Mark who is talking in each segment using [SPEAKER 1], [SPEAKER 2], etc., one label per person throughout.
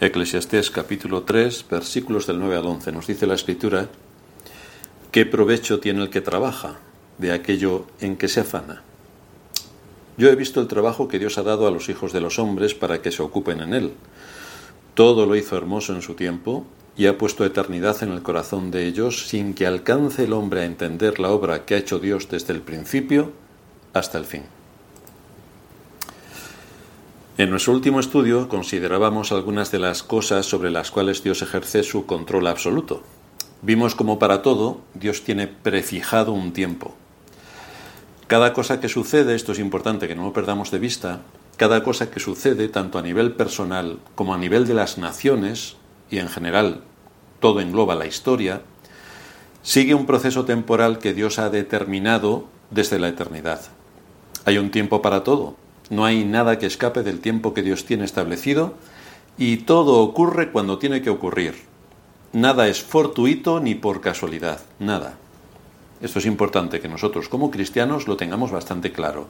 [SPEAKER 1] Eclesiastés capítulo 3, versículos del 9 al 11. Nos dice la escritura, ¿qué provecho tiene el que trabaja de aquello en que se afana? Yo he visto el trabajo que Dios ha dado a los hijos de los hombres para que se ocupen en él. Todo lo hizo hermoso en su tiempo y ha puesto eternidad en el corazón de ellos sin que alcance el hombre a entender la obra que ha hecho Dios desde el principio hasta el fin. En nuestro último estudio considerábamos algunas de las cosas sobre las cuales Dios ejerce su control absoluto. Vimos como para todo Dios tiene prefijado un tiempo. Cada cosa que sucede, esto es importante que no lo perdamos de vista, cada cosa que sucede, tanto a nivel personal como a nivel de las naciones, y en general todo engloba la historia, sigue un proceso temporal que Dios ha determinado desde la eternidad. Hay un tiempo para todo, no hay nada que escape del tiempo que Dios tiene establecido y todo ocurre cuando tiene que ocurrir. Nada es fortuito ni por casualidad, nada. Esto es importante que nosotros como cristianos lo tengamos bastante claro.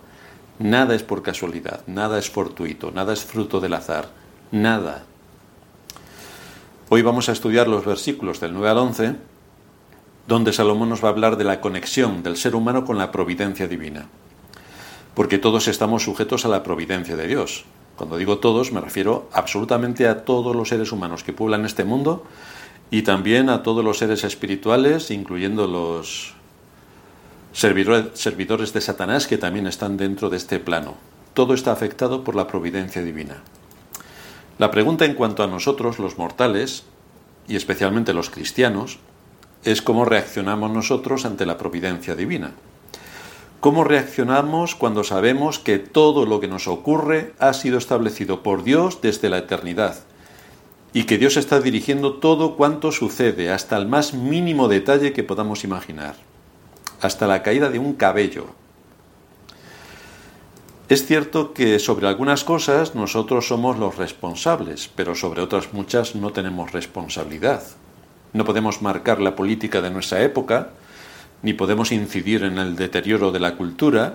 [SPEAKER 1] Nada es por casualidad, nada es fortuito, nada es fruto del azar, nada. Hoy vamos a estudiar los versículos del 9 al 11, donde Salomón nos va a hablar de la conexión del ser humano con la providencia divina porque todos estamos sujetos a la providencia de Dios. Cuando digo todos, me refiero absolutamente a todos los seres humanos que pueblan este mundo y también a todos los seres espirituales, incluyendo los servidores de Satanás que también están dentro de este plano. Todo está afectado por la providencia divina. La pregunta en cuanto a nosotros, los mortales, y especialmente los cristianos, es cómo reaccionamos nosotros ante la providencia divina. ¿Cómo reaccionamos cuando sabemos que todo lo que nos ocurre ha sido establecido por Dios desde la eternidad? Y que Dios está dirigiendo todo cuanto sucede, hasta el más mínimo detalle que podamos imaginar, hasta la caída de un cabello. Es cierto que sobre algunas cosas nosotros somos los responsables, pero sobre otras muchas no tenemos responsabilidad. No podemos marcar la política de nuestra época, ni podemos incidir en el deterioro de la cultura,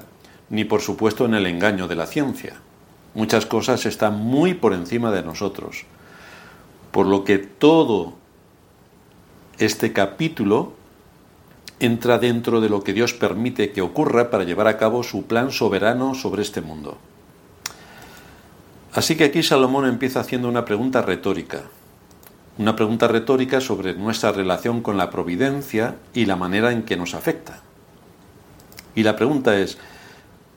[SPEAKER 1] ni por supuesto en el engaño de la ciencia. Muchas cosas están muy por encima de nosotros, por lo que todo este capítulo entra dentro de lo que Dios permite que ocurra para llevar a cabo su plan soberano sobre este mundo. Así que aquí Salomón empieza haciendo una pregunta retórica una pregunta retórica sobre nuestra relación con la providencia y la manera en que nos afecta. Y la pregunta es,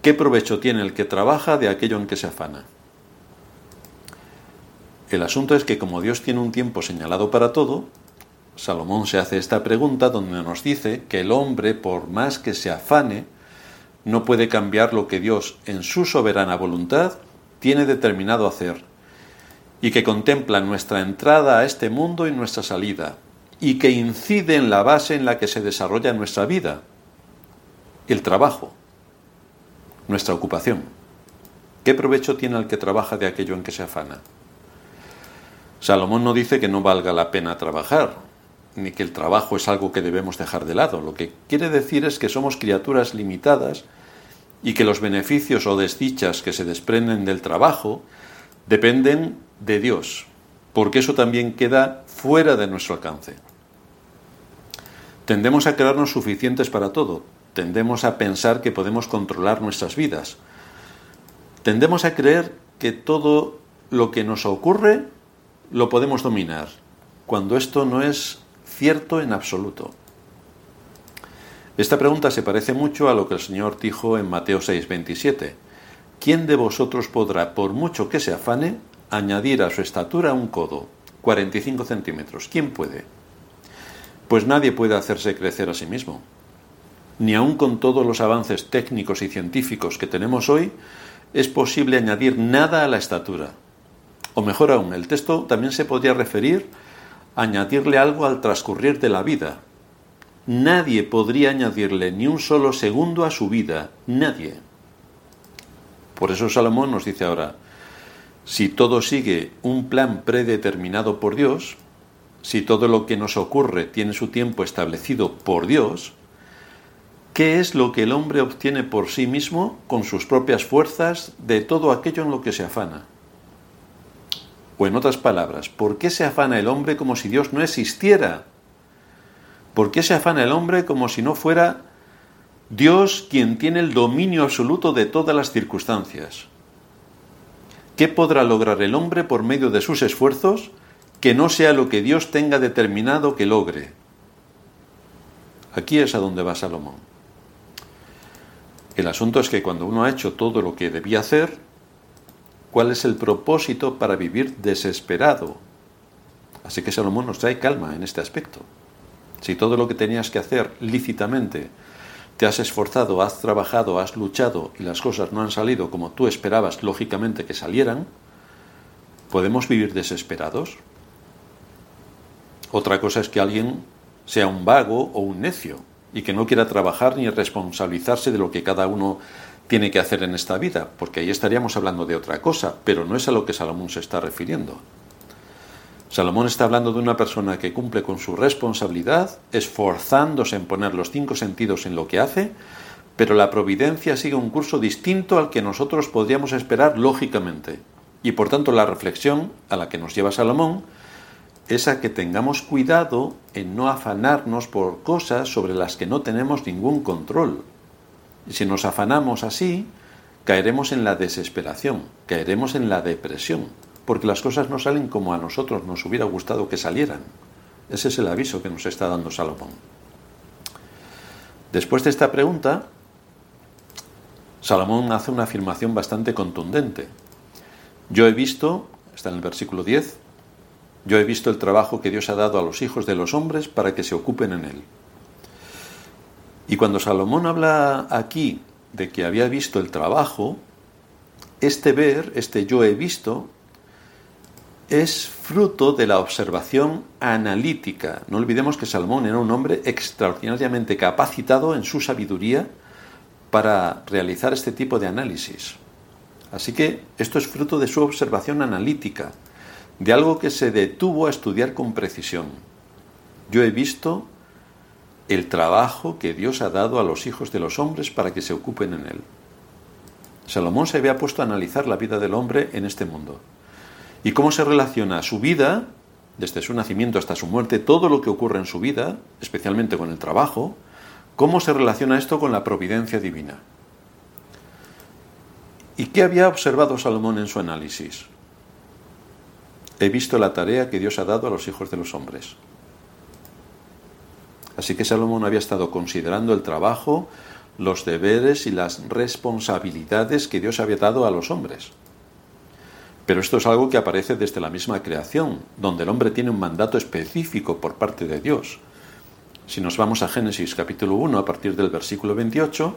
[SPEAKER 1] ¿qué provecho tiene el que trabaja de aquello en que se afana? El asunto es que como Dios tiene un tiempo señalado para todo, Salomón se hace esta pregunta donde nos dice que el hombre, por más que se afane, no puede cambiar lo que Dios, en su soberana voluntad, tiene determinado hacer y que contempla nuestra entrada a este mundo y nuestra salida, y que incide en la base en la que se desarrolla nuestra vida, el trabajo, nuestra ocupación. ¿Qué provecho tiene el que trabaja de aquello en que se afana? Salomón no dice que no valga la pena trabajar, ni que el trabajo es algo que debemos dejar de lado. Lo que quiere decir es que somos criaturas limitadas y que los beneficios o desdichas que se desprenden del trabajo dependen de Dios, porque eso también queda fuera de nuestro alcance. Tendemos a creernos suficientes para todo, tendemos a pensar que podemos controlar nuestras vidas, tendemos a creer que todo lo que nos ocurre lo podemos dominar, cuando esto no es cierto en absoluto. Esta pregunta se parece mucho a lo que el Señor dijo en Mateo 6:27. ¿Quién de vosotros podrá, por mucho que se afane, añadir a su estatura un codo, 45 centímetros. ¿Quién puede? Pues nadie puede hacerse crecer a sí mismo. Ni aun con todos los avances técnicos y científicos que tenemos hoy, es posible añadir nada a la estatura. O mejor aún, el texto también se podría referir a añadirle algo al transcurrir de la vida. Nadie podría añadirle ni un solo segundo a su vida, nadie. Por eso Salomón nos dice ahora, si todo sigue un plan predeterminado por Dios, si todo lo que nos ocurre tiene su tiempo establecido por Dios, ¿qué es lo que el hombre obtiene por sí mismo con sus propias fuerzas de todo aquello en lo que se afana? O en otras palabras, ¿por qué se afana el hombre como si Dios no existiera? ¿Por qué se afana el hombre como si no fuera Dios quien tiene el dominio absoluto de todas las circunstancias? ¿Qué podrá lograr el hombre por medio de sus esfuerzos que no sea lo que Dios tenga determinado que logre? Aquí es a donde va Salomón. El asunto es que cuando uno ha hecho todo lo que debía hacer, ¿cuál es el propósito para vivir desesperado? Así que Salomón nos trae calma en este aspecto. Si todo lo que tenías que hacer lícitamente te has esforzado, has trabajado, has luchado y las cosas no han salido como tú esperabas lógicamente que salieran, ¿podemos vivir desesperados? Otra cosa es que alguien sea un vago o un necio y que no quiera trabajar ni responsabilizarse de lo que cada uno tiene que hacer en esta vida, porque ahí estaríamos hablando de otra cosa, pero no es a lo que Salomón se está refiriendo. Salomón está hablando de una persona que cumple con su responsabilidad, esforzándose en poner los cinco sentidos en lo que hace, pero la providencia sigue un curso distinto al que nosotros podríamos esperar lógicamente. Y por tanto la reflexión a la que nos lleva Salomón es a que tengamos cuidado en no afanarnos por cosas sobre las que no tenemos ningún control. Y si nos afanamos así, caeremos en la desesperación, caeremos en la depresión porque las cosas no salen como a nosotros nos hubiera gustado que salieran. Ese es el aviso que nos está dando Salomón. Después de esta pregunta, Salomón hace una afirmación bastante contundente. Yo he visto, está en el versículo 10, yo he visto el trabajo que Dios ha dado a los hijos de los hombres para que se ocupen en él. Y cuando Salomón habla aquí de que había visto el trabajo, este ver, este yo he visto, es fruto de la observación analítica. No olvidemos que Salomón era un hombre extraordinariamente capacitado en su sabiduría para realizar este tipo de análisis. Así que esto es fruto de su observación analítica, de algo que se detuvo a estudiar con precisión. Yo he visto el trabajo que Dios ha dado a los hijos de los hombres para que se ocupen en él. Salomón se había puesto a analizar la vida del hombre en este mundo y cómo se relaciona su vida, desde su nacimiento hasta su muerte, todo lo que ocurre en su vida, especialmente con el trabajo, cómo se relaciona esto con la providencia divina. ¿Y qué había observado Salomón en su análisis? He visto la tarea que Dios ha dado a los hijos de los hombres. Así que Salomón había estado considerando el trabajo, los deberes y las responsabilidades que Dios había dado a los hombres. Pero esto es algo que aparece desde la misma creación, donde el hombre tiene un mandato específico por parte de Dios. Si nos vamos a Génesis capítulo 1 a partir del versículo 28,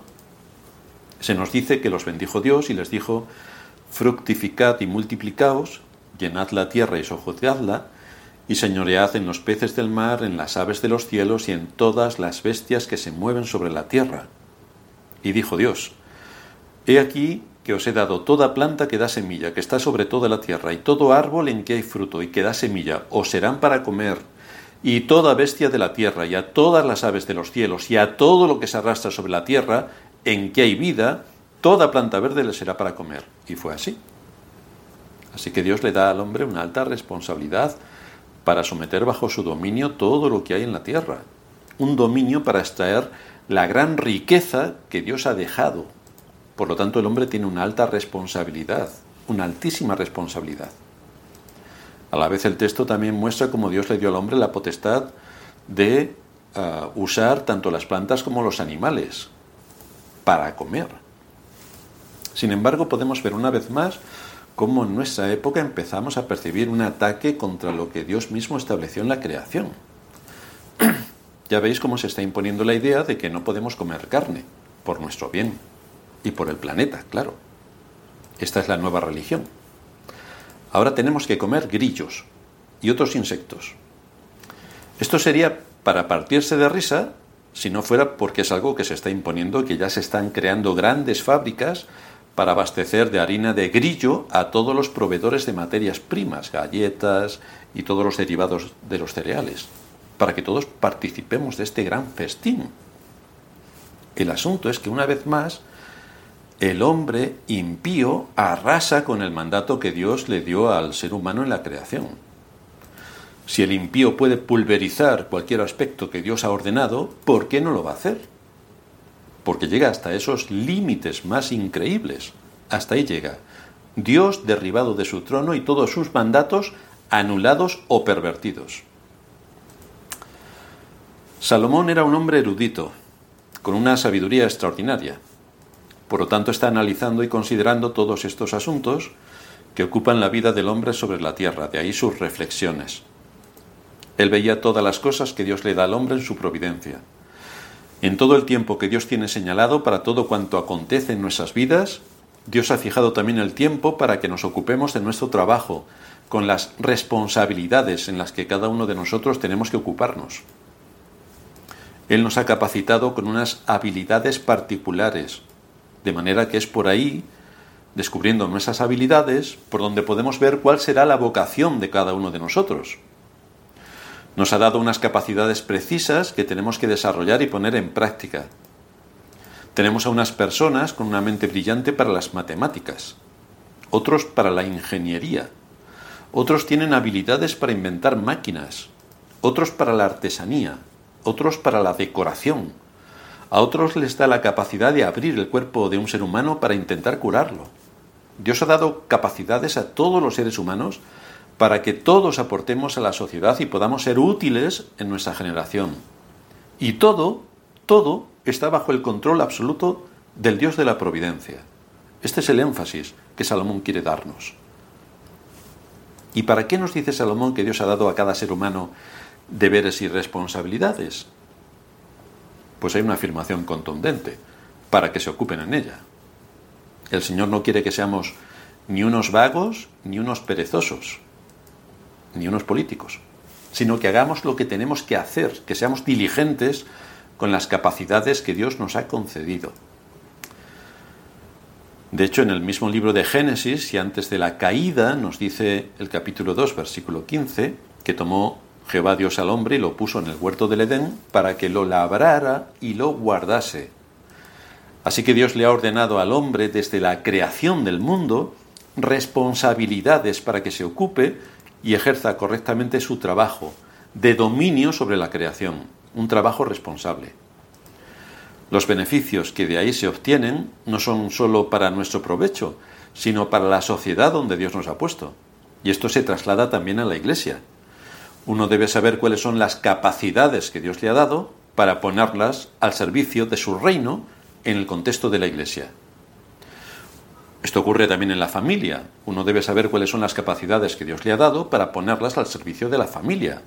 [SPEAKER 1] se nos dice que los bendijo Dios y les dijo, fructificad y multiplicaos, llenad la tierra y sojuzgadla, y señoread en los peces del mar, en las aves de los cielos y en todas las bestias que se mueven sobre la tierra. Y dijo Dios, He aquí que os he dado toda planta que da semilla, que está sobre toda la tierra, y todo árbol en que hay fruto y que da semilla, os serán para comer, y toda bestia de la tierra, y a todas las aves de los cielos, y a todo lo que se arrastra sobre la tierra, en que hay vida, toda planta verde le será para comer. Y fue así. Así que Dios le da al hombre una alta responsabilidad para someter bajo su dominio todo lo que hay en la tierra. Un dominio para extraer la gran riqueza que Dios ha dejado por lo tanto, el hombre tiene una alta responsabilidad, una altísima responsabilidad. A la vez el texto también muestra cómo Dios le dio al hombre la potestad de ah, usar tanto las plantas como los animales para comer. Sin embargo, podemos ver una vez más cómo en nuestra época empezamos a percibir un ataque contra lo que Dios mismo estableció en la creación. ya veis cómo se está imponiendo la idea de que no podemos comer carne por nuestro bien y por el planeta, claro. Esta es la nueva religión. Ahora tenemos que comer grillos y otros insectos. Esto sería para partirse de risa si no fuera porque es algo que se está imponiendo, que ya se están creando grandes fábricas para abastecer de harina de grillo a todos los proveedores de materias primas, galletas y todos los derivados de los cereales, para que todos participemos de este gran festín. El asunto es que una vez más el hombre impío arrasa con el mandato que Dios le dio al ser humano en la creación. Si el impío puede pulverizar cualquier aspecto que Dios ha ordenado, ¿por qué no lo va a hacer? Porque llega hasta esos límites más increíbles. Hasta ahí llega. Dios derribado de su trono y todos sus mandatos anulados o pervertidos. Salomón era un hombre erudito, con una sabiduría extraordinaria. Por lo tanto, está analizando y considerando todos estos asuntos que ocupan la vida del hombre sobre la tierra, de ahí sus reflexiones. Él veía todas las cosas que Dios le da al hombre en su providencia. En todo el tiempo que Dios tiene señalado para todo cuanto acontece en nuestras vidas, Dios ha fijado también el tiempo para que nos ocupemos de nuestro trabajo, con las responsabilidades en las que cada uno de nosotros tenemos que ocuparnos. Él nos ha capacitado con unas habilidades particulares, de manera que es por ahí, descubriendo nuestras habilidades, por donde podemos ver cuál será la vocación de cada uno de nosotros. Nos ha dado unas capacidades precisas que tenemos que desarrollar y poner en práctica. Tenemos a unas personas con una mente brillante para las matemáticas, otros para la ingeniería, otros tienen habilidades para inventar máquinas, otros para la artesanía, otros para la decoración. A otros les da la capacidad de abrir el cuerpo de un ser humano para intentar curarlo. Dios ha dado capacidades a todos los seres humanos para que todos aportemos a la sociedad y podamos ser útiles en nuestra generación. Y todo, todo está bajo el control absoluto del Dios de la providencia. Este es el énfasis que Salomón quiere darnos. ¿Y para qué nos dice Salomón que Dios ha dado a cada ser humano deberes y responsabilidades? Pues hay una afirmación contundente, para que se ocupen en ella. El Señor no quiere que seamos ni unos vagos, ni unos perezosos, ni unos políticos, sino que hagamos lo que tenemos que hacer, que seamos diligentes con las capacidades que Dios nos ha concedido. De hecho, en el mismo libro de Génesis, y antes de la caída, nos dice el capítulo 2, versículo 15, que tomó Jehová Dios al hombre y lo puso en el huerto del Edén para que lo labrara y lo guardase. Así que Dios le ha ordenado al hombre desde la creación del mundo responsabilidades para que se ocupe y ejerza correctamente su trabajo de dominio sobre la creación, un trabajo responsable. Los beneficios que de ahí se obtienen no son sólo para nuestro provecho, sino para la sociedad donde Dios nos ha puesto. Y esto se traslada también a la Iglesia. Uno debe saber cuáles son las capacidades que Dios le ha dado para ponerlas al servicio de su reino en el contexto de la Iglesia. Esto ocurre también en la familia. Uno debe saber cuáles son las capacidades que Dios le ha dado para ponerlas al servicio de la familia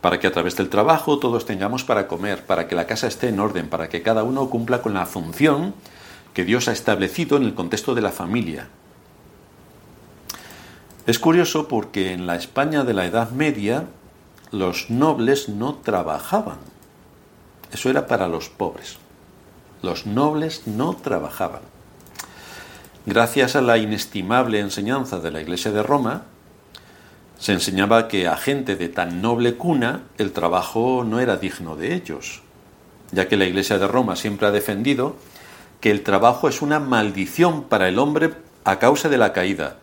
[SPEAKER 1] para que a través del trabajo todos tengamos para comer, para que la casa esté en orden, para que cada uno cumpla con la función que Dios ha establecido en el contexto de la familia. Es curioso porque en la España de la Edad Media los nobles no trabajaban. Eso era para los pobres. Los nobles no trabajaban. Gracias a la inestimable enseñanza de la Iglesia de Roma, se enseñaba que a gente de tan noble cuna el trabajo no era digno de ellos, ya que la Iglesia de Roma siempre ha defendido que el trabajo es una maldición para el hombre a causa de la caída.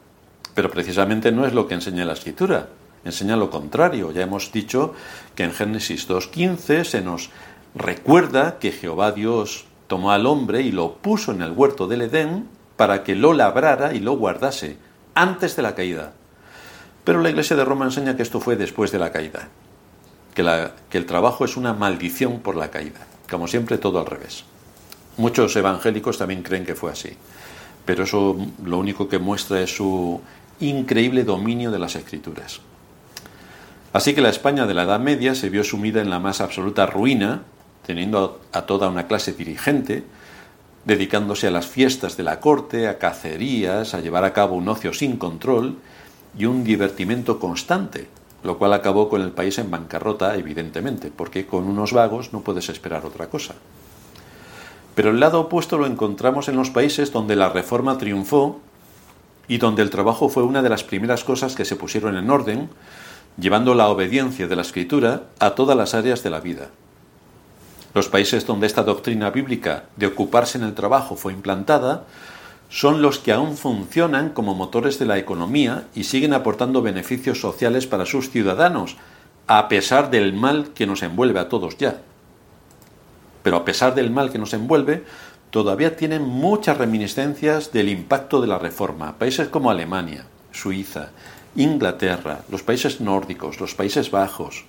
[SPEAKER 1] Pero precisamente no es lo que enseña la Escritura, enseña lo contrario. Ya hemos dicho que en Génesis 2.15 se nos recuerda que Jehová Dios tomó al hombre y lo puso en el huerto del Edén para que lo labrara y lo guardase antes de la caída. Pero la Iglesia de Roma enseña que esto fue después de la caída, que, que el trabajo es una maldición por la caída, como siempre todo al revés. Muchos evangélicos también creen que fue así, pero eso lo único que muestra es su increíble dominio de las escrituras. Así que la España de la Edad Media se vio sumida en la más absoluta ruina, teniendo a toda una clase dirigente, dedicándose a las fiestas de la corte, a cacerías, a llevar a cabo un ocio sin control y un divertimento constante, lo cual acabó con el país en bancarrota, evidentemente, porque con unos vagos no puedes esperar otra cosa. Pero el lado opuesto lo encontramos en los países donde la reforma triunfó y donde el trabajo fue una de las primeras cosas que se pusieron en orden, llevando la obediencia de la escritura a todas las áreas de la vida. Los países donde esta doctrina bíblica de ocuparse en el trabajo fue implantada son los que aún funcionan como motores de la economía y siguen aportando beneficios sociales para sus ciudadanos, a pesar del mal que nos envuelve a todos ya. Pero a pesar del mal que nos envuelve, todavía tienen muchas reminiscencias del impacto de la reforma. Países como Alemania, Suiza, Inglaterra, los países nórdicos, los Países Bajos.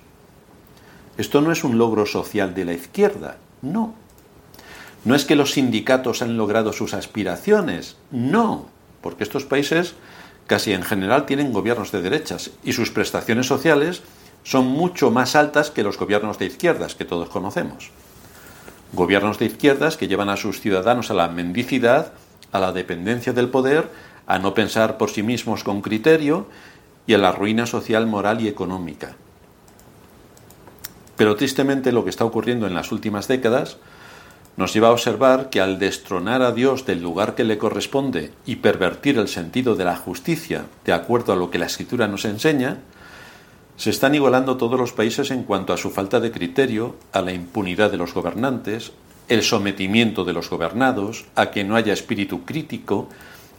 [SPEAKER 1] Esto no es un logro social de la izquierda, no. No es que los sindicatos han logrado sus aspiraciones, no, porque estos países casi en general tienen gobiernos de derechas y sus prestaciones sociales son mucho más altas que los gobiernos de izquierdas que todos conocemos. Gobiernos de izquierdas que llevan a sus ciudadanos a la mendicidad, a la dependencia del poder, a no pensar por sí mismos con criterio y a la ruina social, moral y económica. Pero tristemente lo que está ocurriendo en las últimas décadas nos lleva a observar que al destronar a Dios del lugar que le corresponde y pervertir el sentido de la justicia de acuerdo a lo que la Escritura nos enseña, se están igualando todos los países en cuanto a su falta de criterio, a la impunidad de los gobernantes, el sometimiento de los gobernados, a que no haya espíritu crítico,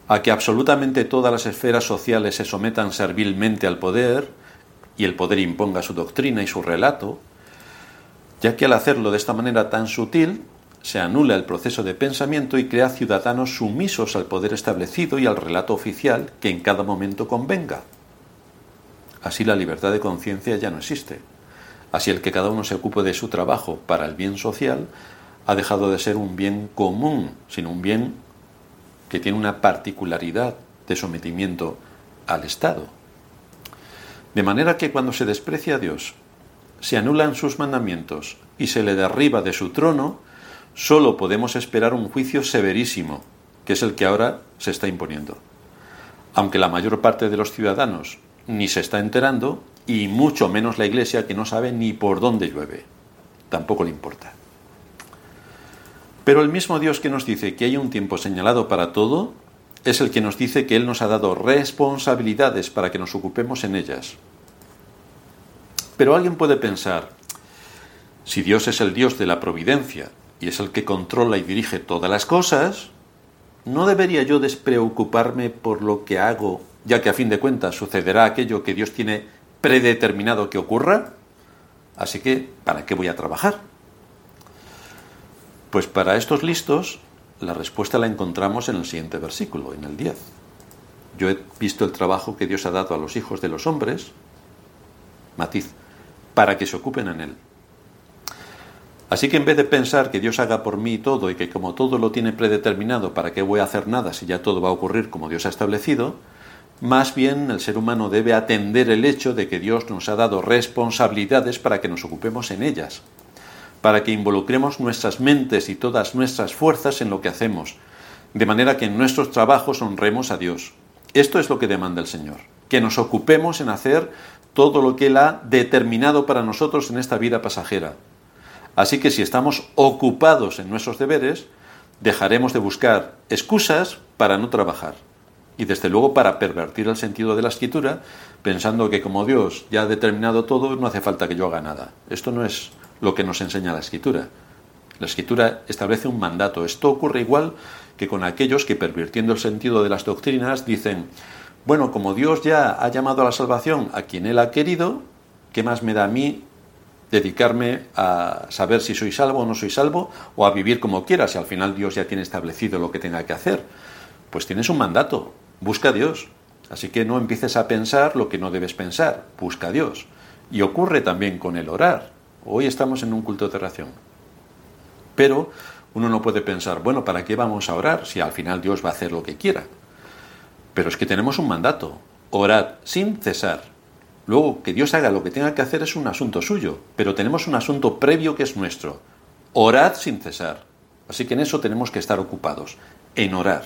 [SPEAKER 1] a que absolutamente todas las esferas sociales se sometan servilmente al poder y el poder imponga su doctrina y su relato, ya que al hacerlo de esta manera tan sutil, se anula el proceso de pensamiento y crea ciudadanos sumisos al poder establecido y al relato oficial que en cada momento convenga. Así la libertad de conciencia ya no existe. Así el que cada uno se ocupe de su trabajo para el bien social ha dejado de ser un bien común, sino un bien que tiene una particularidad de sometimiento al Estado. De manera que cuando se desprecia a Dios, se anulan sus mandamientos y se le derriba de su trono, solo podemos esperar un juicio severísimo, que es el que ahora se está imponiendo. Aunque la mayor parte de los ciudadanos ni se está enterando y mucho menos la Iglesia que no sabe ni por dónde llueve. Tampoco le importa. Pero el mismo Dios que nos dice que hay un tiempo señalado para todo, es el que nos dice que Él nos ha dado responsabilidades para que nos ocupemos en ellas. Pero alguien puede pensar, si Dios es el Dios de la providencia y es el que controla y dirige todas las cosas, ¿no debería yo despreocuparme por lo que hago ya que a fin de cuentas sucederá aquello que Dios tiene predeterminado que ocurra, así que ¿para qué voy a trabajar? Pues para estos listos, la respuesta la encontramos en el siguiente versículo, en el 10. Yo he visto el trabajo que Dios ha dado a los hijos de los hombres, matiz, para que se ocupen en él. Así que en vez de pensar que Dios haga por mí todo y que como todo lo tiene predeterminado, ¿para qué voy a hacer nada si ya todo va a ocurrir como Dios ha establecido? Más bien el ser humano debe atender el hecho de que Dios nos ha dado responsabilidades para que nos ocupemos en ellas, para que involucremos nuestras mentes y todas nuestras fuerzas en lo que hacemos, de manera que en nuestros trabajos honremos a Dios. Esto es lo que demanda el Señor, que nos ocupemos en hacer todo lo que Él ha determinado para nosotros en esta vida pasajera. Así que si estamos ocupados en nuestros deberes, dejaremos de buscar excusas para no trabajar y desde luego para pervertir el sentido de la escritura, pensando que como Dios ya ha determinado todo, no hace falta que yo haga nada. Esto no es lo que nos enseña la escritura. La escritura establece un mandato. Esto ocurre igual que con aquellos que pervirtiendo el sentido de las doctrinas dicen, bueno, como Dios ya ha llamado a la salvación a quien Él ha querido, ¿qué más me da a mí dedicarme a saber si soy salvo o no soy salvo o a vivir como quiera si al final Dios ya tiene establecido lo que tenga que hacer? Pues tienes un mandato, Busca a Dios. Así que no empieces a pensar lo que no debes pensar. Busca a Dios. Y ocurre también con el orar. Hoy estamos en un culto de oración. Pero uno no puede pensar, bueno, ¿para qué vamos a orar si al final Dios va a hacer lo que quiera? Pero es que tenemos un mandato. Orad sin cesar. Luego, que Dios haga lo que tenga que hacer es un asunto suyo, pero tenemos un asunto previo que es nuestro. Orad sin cesar. Así que en eso tenemos que estar ocupados, en orar.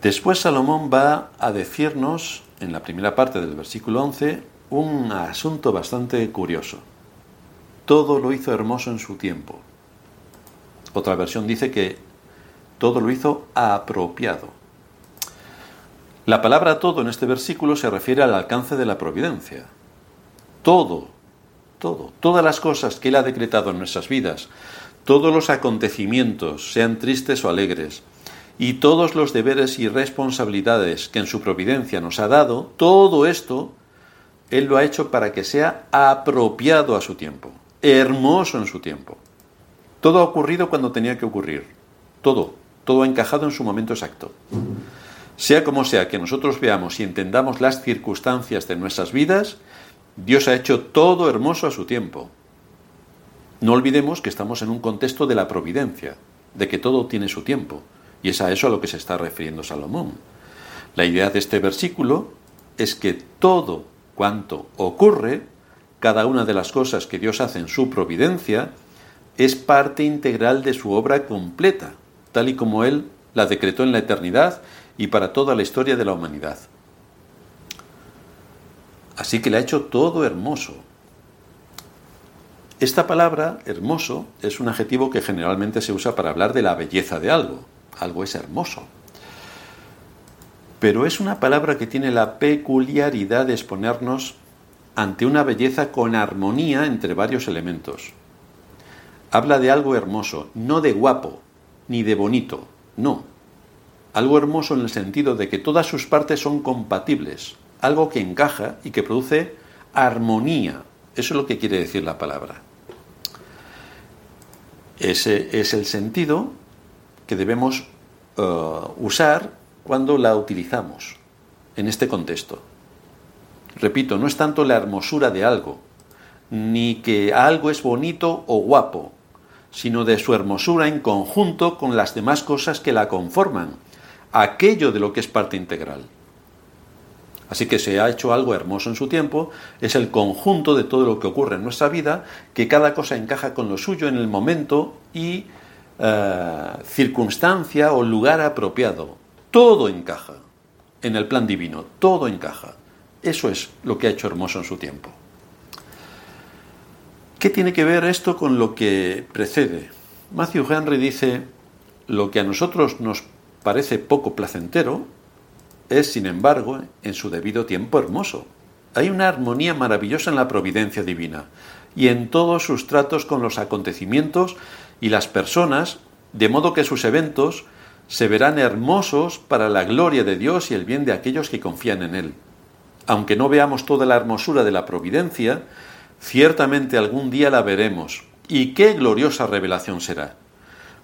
[SPEAKER 1] Después Salomón va a decirnos, en la primera parte del versículo 11, un asunto bastante curioso. Todo lo hizo hermoso en su tiempo. Otra versión dice que todo lo hizo apropiado. La palabra todo en este versículo se refiere al alcance de la providencia. Todo, todo, todas las cosas que Él ha decretado en nuestras vidas, todos los acontecimientos, sean tristes o alegres, y todos los deberes y responsabilidades que en su providencia nos ha dado, todo esto Él lo ha hecho para que sea apropiado a su tiempo, hermoso en su tiempo. Todo ha ocurrido cuando tenía que ocurrir, todo, todo ha encajado en su momento exacto. Sea como sea que nosotros veamos y entendamos las circunstancias de nuestras vidas, Dios ha hecho todo hermoso a su tiempo. No olvidemos que estamos en un contexto de la providencia, de que todo tiene su tiempo. Y es a eso a lo que se está refiriendo Salomón. La idea de este versículo es que todo cuanto ocurre, cada una de las cosas que Dios hace en su providencia, es parte integral de su obra completa, tal y como Él la decretó en la eternidad y para toda la historia de la humanidad. Así que le ha hecho todo hermoso. Esta palabra, hermoso, es un adjetivo que generalmente se usa para hablar de la belleza de algo. Algo es hermoso. Pero es una palabra que tiene la peculiaridad de exponernos ante una belleza con armonía entre varios elementos. Habla de algo hermoso, no de guapo, ni de bonito, no, algo hermoso en el sentido de que todas sus partes son compatibles, algo que encaja y que produce armonía. Eso es lo que quiere decir la palabra. Ese es el sentido que debemos eh, usar cuando la utilizamos en este contexto. Repito, no es tanto la hermosura de algo, ni que algo es bonito o guapo, sino de su hermosura en conjunto con las demás cosas que la conforman, aquello de lo que es parte integral. Así que se ha hecho algo hermoso en su tiempo, es el conjunto de todo lo que ocurre en nuestra vida, que cada cosa encaja con lo suyo en el momento y eh, circunstancia o lugar apropiado. Todo encaja en el plan divino, todo encaja. Eso es lo que ha hecho hermoso en su tiempo. ¿Qué tiene que ver esto con lo que precede? Matthew Henry dice, lo que a nosotros nos parece poco placentero, es, sin embargo, en su debido tiempo hermoso. Hay una armonía maravillosa en la providencia divina y en todos sus tratos con los acontecimientos y las personas, de modo que sus eventos se verán hermosos para la gloria de Dios y el bien de aquellos que confían en Él. Aunque no veamos toda la hermosura de la providencia, ciertamente algún día la veremos. ¿Y qué gloriosa revelación será?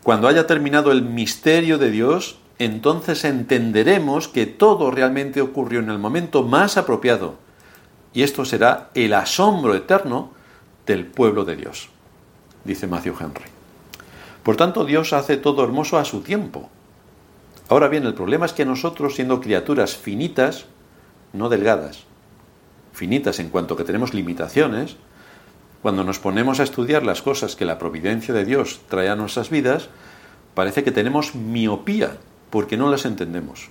[SPEAKER 1] Cuando haya terminado el misterio de Dios, entonces entenderemos que todo realmente ocurrió en el momento más apropiado. Y esto será el asombro eterno del pueblo de Dios, dice Matthew Henry. Por tanto, Dios hace todo hermoso a su tiempo. Ahora bien, el problema es que nosotros, siendo criaturas finitas, no delgadas, finitas en cuanto que tenemos limitaciones, cuando nos ponemos a estudiar las cosas que la providencia de Dios trae a nuestras vidas, parece que tenemos miopía porque no las entendemos.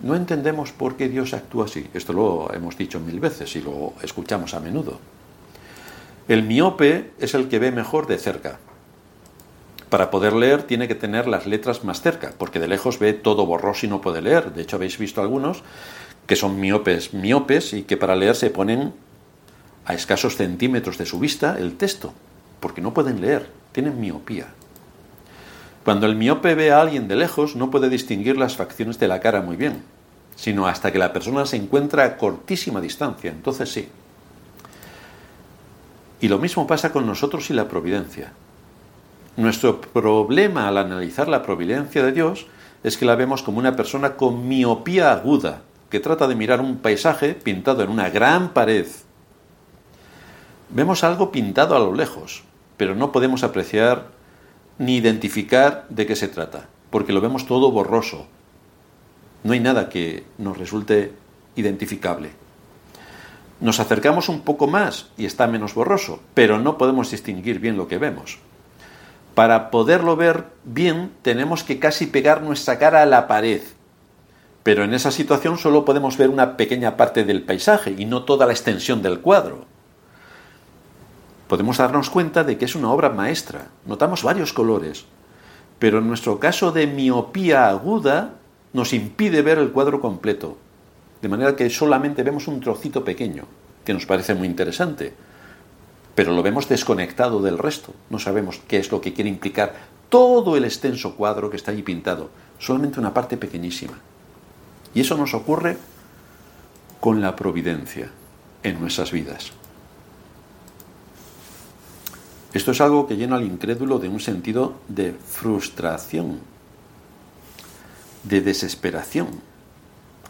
[SPEAKER 1] No entendemos por qué Dios actúa así. Esto lo hemos dicho mil veces y lo escuchamos a menudo. El miope es el que ve mejor de cerca. Para poder leer tiene que tener las letras más cerca, porque de lejos ve todo borroso y no puede leer. De hecho, habéis visto algunos que son miopes, miopes y que para leer se ponen a escasos centímetros de su vista el texto, porque no pueden leer, tienen miopía. Cuando el miope ve a alguien de lejos no puede distinguir las facciones de la cara muy bien, sino hasta que la persona se encuentra a cortísima distancia, entonces sí. Y lo mismo pasa con nosotros y la providencia. Nuestro problema al analizar la providencia de Dios es que la vemos como una persona con miopía aguda, que trata de mirar un paisaje pintado en una gran pared. Vemos algo pintado a lo lejos, pero no podemos apreciar ni identificar de qué se trata, porque lo vemos todo borroso. No hay nada que nos resulte identificable. Nos acercamos un poco más y está menos borroso, pero no podemos distinguir bien lo que vemos. Para poderlo ver bien tenemos que casi pegar nuestra cara a la pared. Pero en esa situación solo podemos ver una pequeña parte del paisaje y no toda la extensión del cuadro podemos darnos cuenta de que es una obra maestra. Notamos varios colores, pero en nuestro caso de miopía aguda nos impide ver el cuadro completo, de manera que solamente vemos un trocito pequeño, que nos parece muy interesante, pero lo vemos desconectado del resto. No sabemos qué es lo que quiere implicar todo el extenso cuadro que está ahí pintado, solamente una parte pequeñísima. Y eso nos ocurre con la providencia en nuestras vidas. Esto es algo que llena al incrédulo de un sentido de frustración, de desesperación,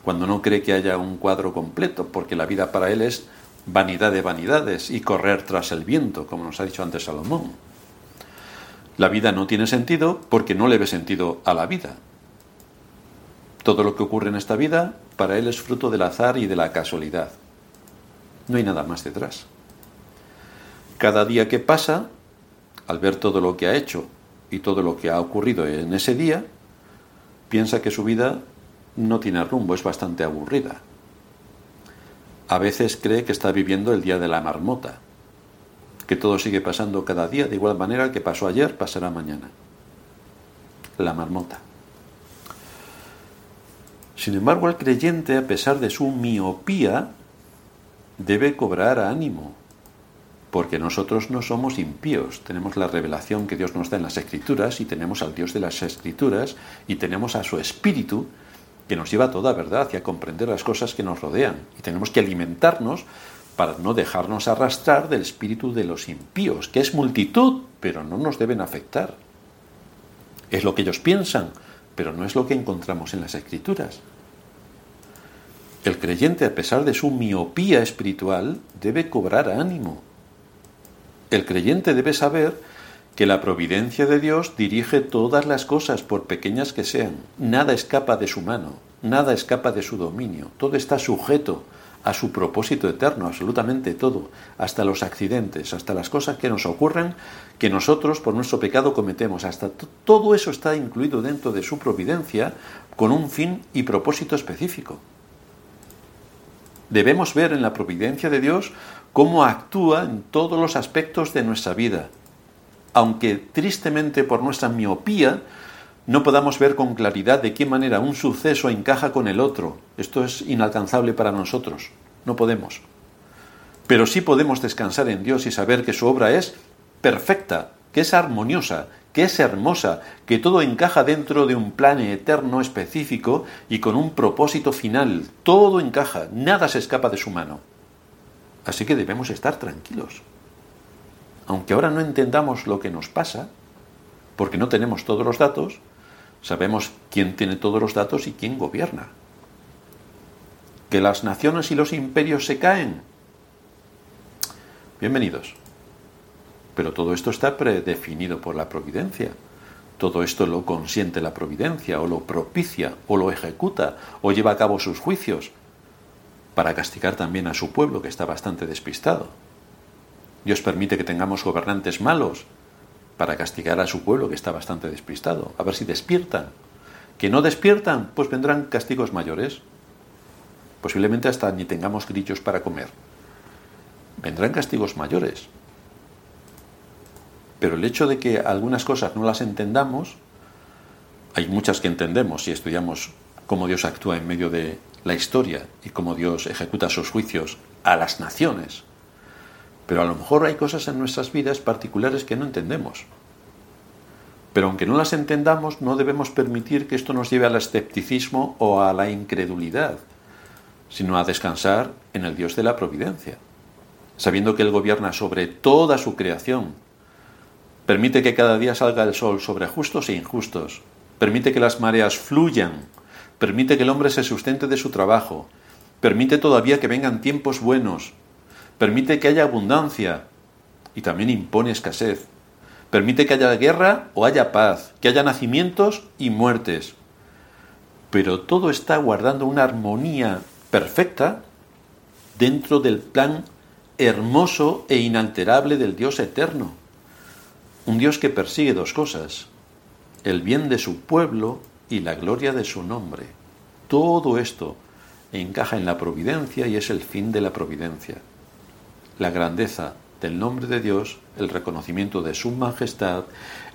[SPEAKER 1] cuando no cree que haya un cuadro completo, porque la vida para él es vanidad de vanidades y correr tras el viento, como nos ha dicho antes Salomón. La vida no tiene sentido porque no le ve sentido a la vida. Todo lo que ocurre en esta vida para él es fruto del azar y de la casualidad. No hay nada más detrás. Cada día que pasa, al ver todo lo que ha hecho y todo lo que ha ocurrido en ese día, piensa que su vida no tiene rumbo, es bastante aburrida. A veces cree que está viviendo el día de la marmota, que todo sigue pasando cada día de igual manera que pasó ayer, pasará mañana. La marmota. Sin embargo, el creyente, a pesar de su miopía, debe cobrar ánimo, porque nosotros no somos impíos, tenemos la revelación que Dios nos da en las Escrituras y tenemos al Dios de las Escrituras y tenemos a su Espíritu que nos lleva a toda verdad y a comprender las cosas que nos rodean. Y tenemos que alimentarnos para no dejarnos arrastrar del espíritu de los impíos, que es multitud, pero no nos deben afectar. Es lo que ellos piensan, pero no es lo que encontramos en las escrituras. El creyente, a pesar de su miopía espiritual, debe cobrar ánimo. El creyente debe saber que la providencia de Dios dirige todas las cosas, por pequeñas que sean. Nada escapa de su mano, nada escapa de su dominio, todo está sujeto a su propósito eterno, absolutamente todo, hasta los accidentes, hasta las cosas que nos ocurren, que nosotros por nuestro pecado cometemos, hasta todo eso está incluido dentro de su providencia con un fin y propósito específico. Debemos ver en la providencia de Dios cómo actúa en todos los aspectos de nuestra vida, aunque tristemente por nuestra miopía no podamos ver con claridad de qué manera un suceso encaja con el otro. Esto es inalcanzable para nosotros, no podemos. Pero sí podemos descansar en Dios y saber que su obra es perfecta, que es armoniosa, que es hermosa, que todo encaja dentro de un plan eterno específico y con un propósito final. Todo encaja, nada se escapa de su mano. Así que debemos estar tranquilos. Aunque ahora no entendamos lo que nos pasa, porque no tenemos todos los datos, sabemos quién tiene todos los datos y quién gobierna. Que las naciones y los imperios se caen. Bienvenidos. Pero todo esto está predefinido por la providencia. Todo esto lo consiente la providencia, o lo propicia, o lo ejecuta, o lleva a cabo sus juicios, para castigar también a su pueblo que está bastante despistado. Dios permite que tengamos gobernantes malos para castigar a su pueblo que está bastante despistado, a ver si despiertan. Que no despiertan, pues vendrán castigos mayores. Posiblemente hasta ni tengamos grillos para comer. Vendrán castigos mayores. Pero el hecho de que algunas cosas no las entendamos, hay muchas que entendemos si estudiamos cómo Dios actúa en medio de la historia y cómo Dios ejecuta sus juicios a las naciones. Pero a lo mejor hay cosas en nuestras vidas particulares que no entendemos. Pero aunque no las entendamos, no debemos permitir que esto nos lleve al escepticismo o a la incredulidad, sino a descansar en el Dios de la providencia, sabiendo que Él gobierna sobre toda su creación. Permite que cada día salga el sol sobre justos e injustos. Permite que las mareas fluyan permite que el hombre se sustente de su trabajo, permite todavía que vengan tiempos buenos, permite que haya abundancia y también impone escasez, permite que haya guerra o haya paz, que haya nacimientos y muertes. Pero todo está guardando una armonía perfecta dentro del plan hermoso e inalterable del Dios eterno. Un Dios que persigue dos cosas, el bien de su pueblo y la gloria de su nombre. Todo esto encaja en la providencia y es el fin de la providencia. La grandeza del nombre de Dios, el reconocimiento de su majestad,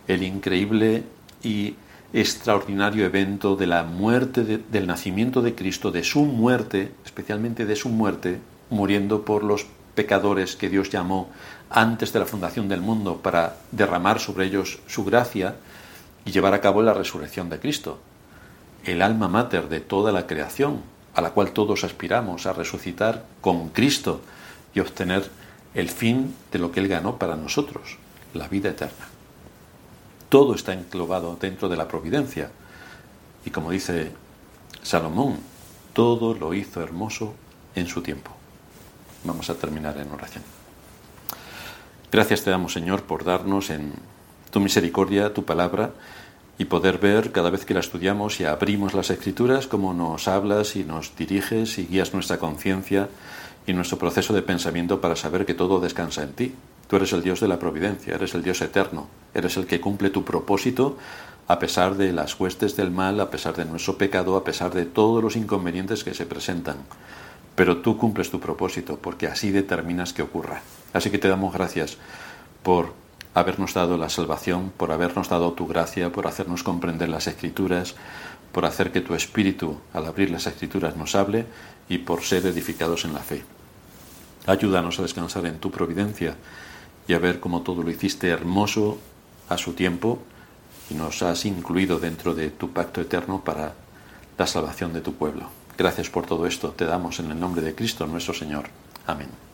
[SPEAKER 1] el increíble y extraordinario evento de la muerte, del nacimiento de Cristo, de su muerte, especialmente de su muerte, muriendo por los pecadores que Dios llamó antes de la fundación del mundo para derramar sobre ellos su gracia y llevar a cabo la resurrección de Cristo, el alma mater de toda la creación, a la cual todos aspiramos a resucitar con Cristo y obtener el fin de lo que Él ganó para nosotros, la vida eterna. Todo está englobado dentro de la providencia. Y como dice Salomón, todo lo hizo hermoso en su tiempo. Vamos a terminar en oración. Gracias te damos, Señor, por darnos en tu misericordia tu palabra y poder ver cada vez que la estudiamos y abrimos las escrituras cómo nos hablas y nos diriges y guías nuestra conciencia y nuestro proceso de pensamiento para saber que todo descansa en ti. Tú eres el Dios de la providencia, eres el Dios eterno, eres el que cumple tu propósito a pesar de las huestes del mal, a pesar de nuestro pecado, a pesar de todos los inconvenientes que se presentan. Pero tú cumples tu propósito porque así determinas que ocurra. Así que te damos gracias por habernos dado la salvación, por habernos dado tu gracia, por hacernos comprender las escrituras, por hacer que tu espíritu al abrir las escrituras nos hable y por ser edificados en la fe. Ayúdanos a descansar en tu providencia y a ver cómo todo lo hiciste hermoso a su tiempo y nos has incluido dentro de tu pacto eterno para la salvación de tu pueblo. Gracias por todo esto, te damos en el nombre de Cristo nuestro Señor. Amén.